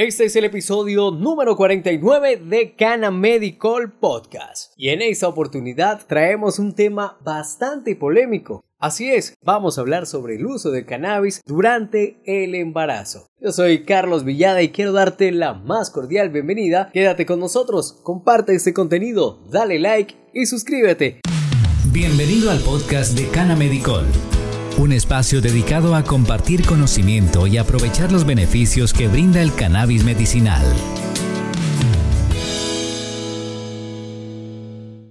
Este es el episodio número 49 de Cana Medical Podcast. Y en esta oportunidad traemos un tema bastante polémico. Así es, vamos a hablar sobre el uso del cannabis durante el embarazo. Yo soy Carlos Villada y quiero darte la más cordial bienvenida. Quédate con nosotros, comparte este contenido, dale like y suscríbete. Bienvenido al podcast de Cana Medical un espacio dedicado a compartir conocimiento y aprovechar los beneficios que brinda el cannabis medicinal.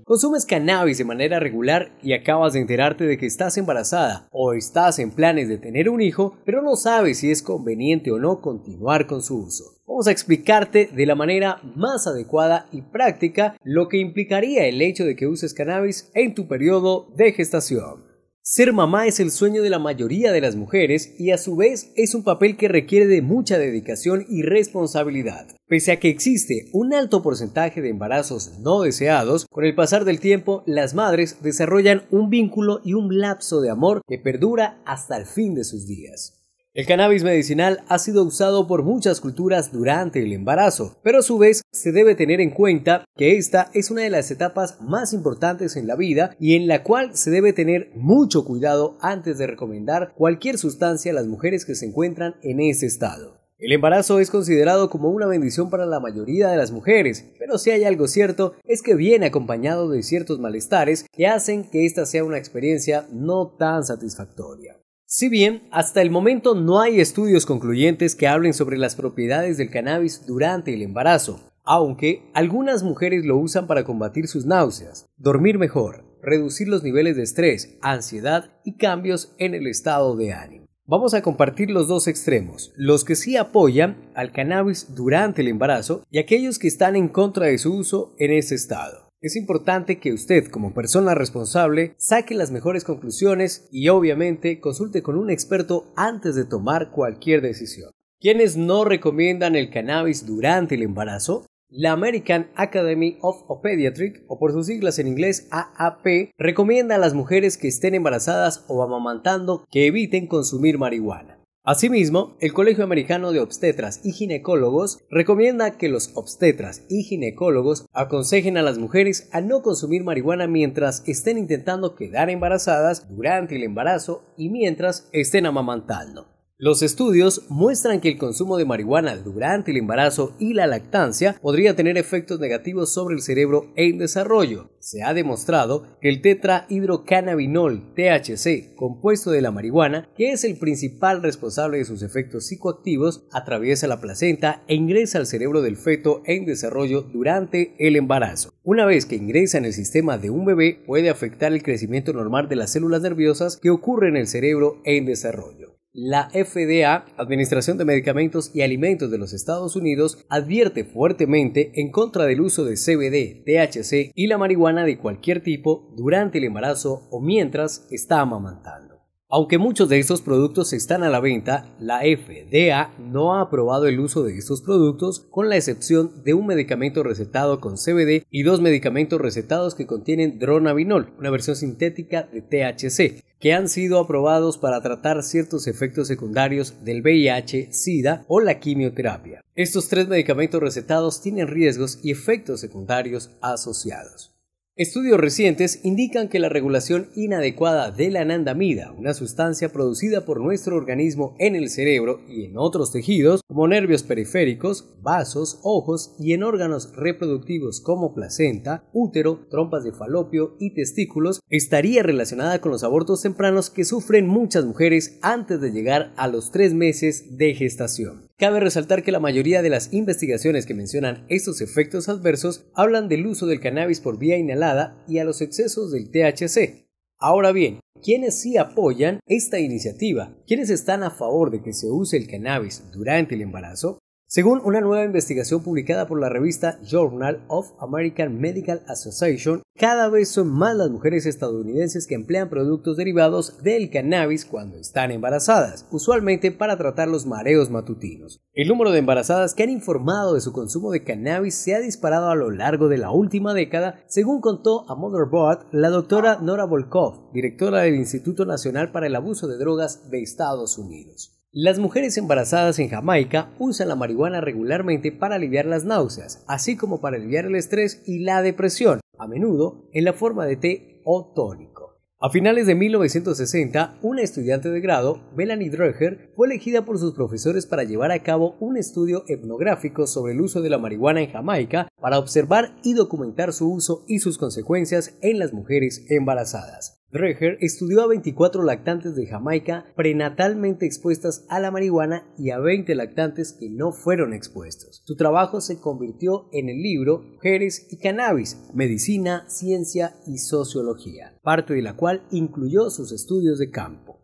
Consumes cannabis de manera regular y acabas de enterarte de que estás embarazada o estás en planes de tener un hijo, pero no sabes si es conveniente o no continuar con su uso. Vamos a explicarte de la manera más adecuada y práctica lo que implicaría el hecho de que uses cannabis en tu periodo de gestación. Ser mamá es el sueño de la mayoría de las mujeres y a su vez es un papel que requiere de mucha dedicación y responsabilidad. Pese a que existe un alto porcentaje de embarazos no deseados, con el pasar del tiempo las madres desarrollan un vínculo y un lapso de amor que perdura hasta el fin de sus días. El cannabis medicinal ha sido usado por muchas culturas durante el embarazo, pero a su vez se debe tener en cuenta que esta es una de las etapas más importantes en la vida y en la cual se debe tener mucho cuidado antes de recomendar cualquier sustancia a las mujeres que se encuentran en ese estado. El embarazo es considerado como una bendición para la mayoría de las mujeres, pero si hay algo cierto es que viene acompañado de ciertos malestares que hacen que esta sea una experiencia no tan satisfactoria. Si bien hasta el momento no hay estudios concluyentes que hablen sobre las propiedades del cannabis durante el embarazo, aunque algunas mujeres lo usan para combatir sus náuseas, dormir mejor, reducir los niveles de estrés, ansiedad y cambios en el estado de ánimo. Vamos a compartir los dos extremos, los que sí apoyan al cannabis durante el embarazo y aquellos que están en contra de su uso en ese estado. Es importante que usted, como persona responsable, saque las mejores conclusiones y obviamente consulte con un experto antes de tomar cualquier decisión. ¿Quiénes no recomiendan el cannabis durante el embarazo? La American Academy of Pediatrics, o por sus siglas en inglés AAP, recomienda a las mujeres que estén embarazadas o amamantando que eviten consumir marihuana. Asimismo, el Colegio Americano de Obstetras y Ginecólogos recomienda que los obstetras y ginecólogos aconsejen a las mujeres a no consumir marihuana mientras estén intentando quedar embarazadas durante el embarazo y mientras estén amamantando. Los estudios muestran que el consumo de marihuana durante el embarazo y la lactancia podría tener efectos negativos sobre el cerebro en desarrollo. Se ha demostrado que el tetrahidrocannabinol THC, compuesto de la marihuana, que es el principal responsable de sus efectos psicoactivos, atraviesa la placenta e ingresa al cerebro del feto en desarrollo durante el embarazo. Una vez que ingresa en el sistema de un bebé, puede afectar el crecimiento normal de las células nerviosas que ocurre en el cerebro en desarrollo. La FDA, Administración de Medicamentos y Alimentos de los Estados Unidos, advierte fuertemente en contra del uso de CBD, THC y la marihuana de cualquier tipo durante el embarazo o mientras está amamantando. Aunque muchos de estos productos están a la venta, la FDA no ha aprobado el uso de estos productos con la excepción de un medicamento recetado con CBD y dos medicamentos recetados que contienen dronabinol, una versión sintética de THC, que han sido aprobados para tratar ciertos efectos secundarios del VIH, SIDA o la quimioterapia. Estos tres medicamentos recetados tienen riesgos y efectos secundarios asociados. Estudios recientes indican que la regulación inadecuada de la anandamida, una sustancia producida por nuestro organismo en el cerebro y en otros tejidos, como nervios periféricos, vasos, ojos y en órganos reproductivos como placenta, útero, trompas de falopio y testículos, estaría relacionada con los abortos tempranos que sufren muchas mujeres antes de llegar a los tres meses de gestación. Cabe resaltar que la mayoría de las investigaciones que mencionan estos efectos adversos hablan del uso del cannabis por vía inhalada y a los excesos del THC. Ahora bien, ¿quiénes sí apoyan esta iniciativa? ¿Quiénes están a favor de que se use el cannabis durante el embarazo? Según una nueva investigación publicada por la revista Journal of American Medical Association, cada vez son más las mujeres estadounidenses que emplean productos derivados del cannabis cuando están embarazadas, usualmente para tratar los mareos matutinos. El número de embarazadas que han informado de su consumo de cannabis se ha disparado a lo largo de la última década, según contó a Motherboard la doctora Nora Volkov, directora del Instituto Nacional para el Abuso de Drogas de Estados Unidos. Las mujeres embarazadas en Jamaica usan la marihuana regularmente para aliviar las náuseas, así como para aliviar el estrés y la depresión, a menudo en la forma de té o tónico. A finales de 1960, una estudiante de grado, Melanie Dreher, fue elegida por sus profesores para llevar a cabo un estudio etnográfico sobre el uso de la marihuana en Jamaica para observar y documentar su uso y sus consecuencias en las mujeres embarazadas. Dreher estudió a 24 lactantes de Jamaica prenatalmente expuestas a la marihuana y a 20 lactantes que no fueron expuestos. Su trabajo se convirtió en el libro Mujeres y Cannabis, Medicina, Ciencia y Sociología, parte de la cual incluyó sus estudios de campo.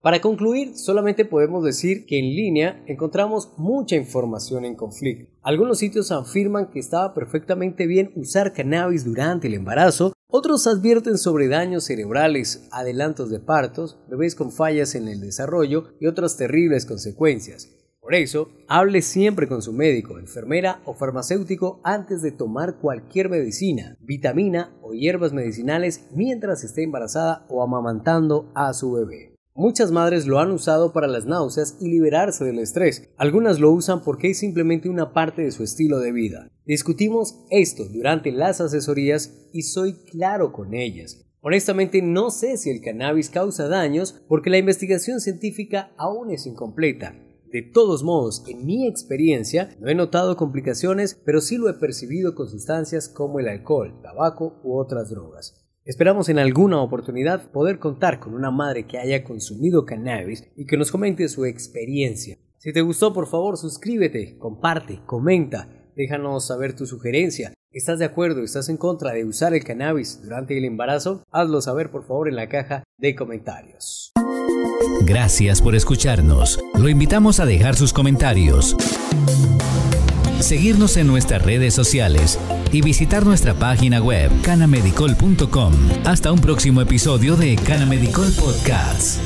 Para concluir, solamente podemos decir que en línea encontramos mucha información en conflicto. Algunos sitios afirman que estaba perfectamente bien usar cannabis durante el embarazo, otros advierten sobre daños cerebrales, adelantos de partos, bebés con fallas en el desarrollo y otras terribles consecuencias. Por eso, hable siempre con su médico, enfermera o farmacéutico antes de tomar cualquier medicina, vitamina o hierbas medicinales mientras esté embarazada o amamantando a su bebé. Muchas madres lo han usado para las náuseas y liberarse del estrés. Algunas lo usan porque es simplemente una parte de su estilo de vida. Discutimos esto durante las asesorías y soy claro con ellas. Honestamente no sé si el cannabis causa daños porque la investigación científica aún es incompleta. De todos modos, en mi experiencia, no he notado complicaciones, pero sí lo he percibido con sustancias como el alcohol, tabaco u otras drogas. Esperamos en alguna oportunidad poder contar con una madre que haya consumido cannabis y que nos comente su experiencia. Si te gustó, por favor, suscríbete, comparte, comenta, déjanos saber tu sugerencia. ¿Estás de acuerdo? ¿Estás en contra de usar el cannabis durante el embarazo? Hazlo saber, por favor, en la caja de comentarios. Gracias por escucharnos. Lo invitamos a dejar sus comentarios seguirnos en nuestras redes sociales y visitar nuestra página web canamedicol.com. Hasta un próximo episodio de Canamedicol Podcasts.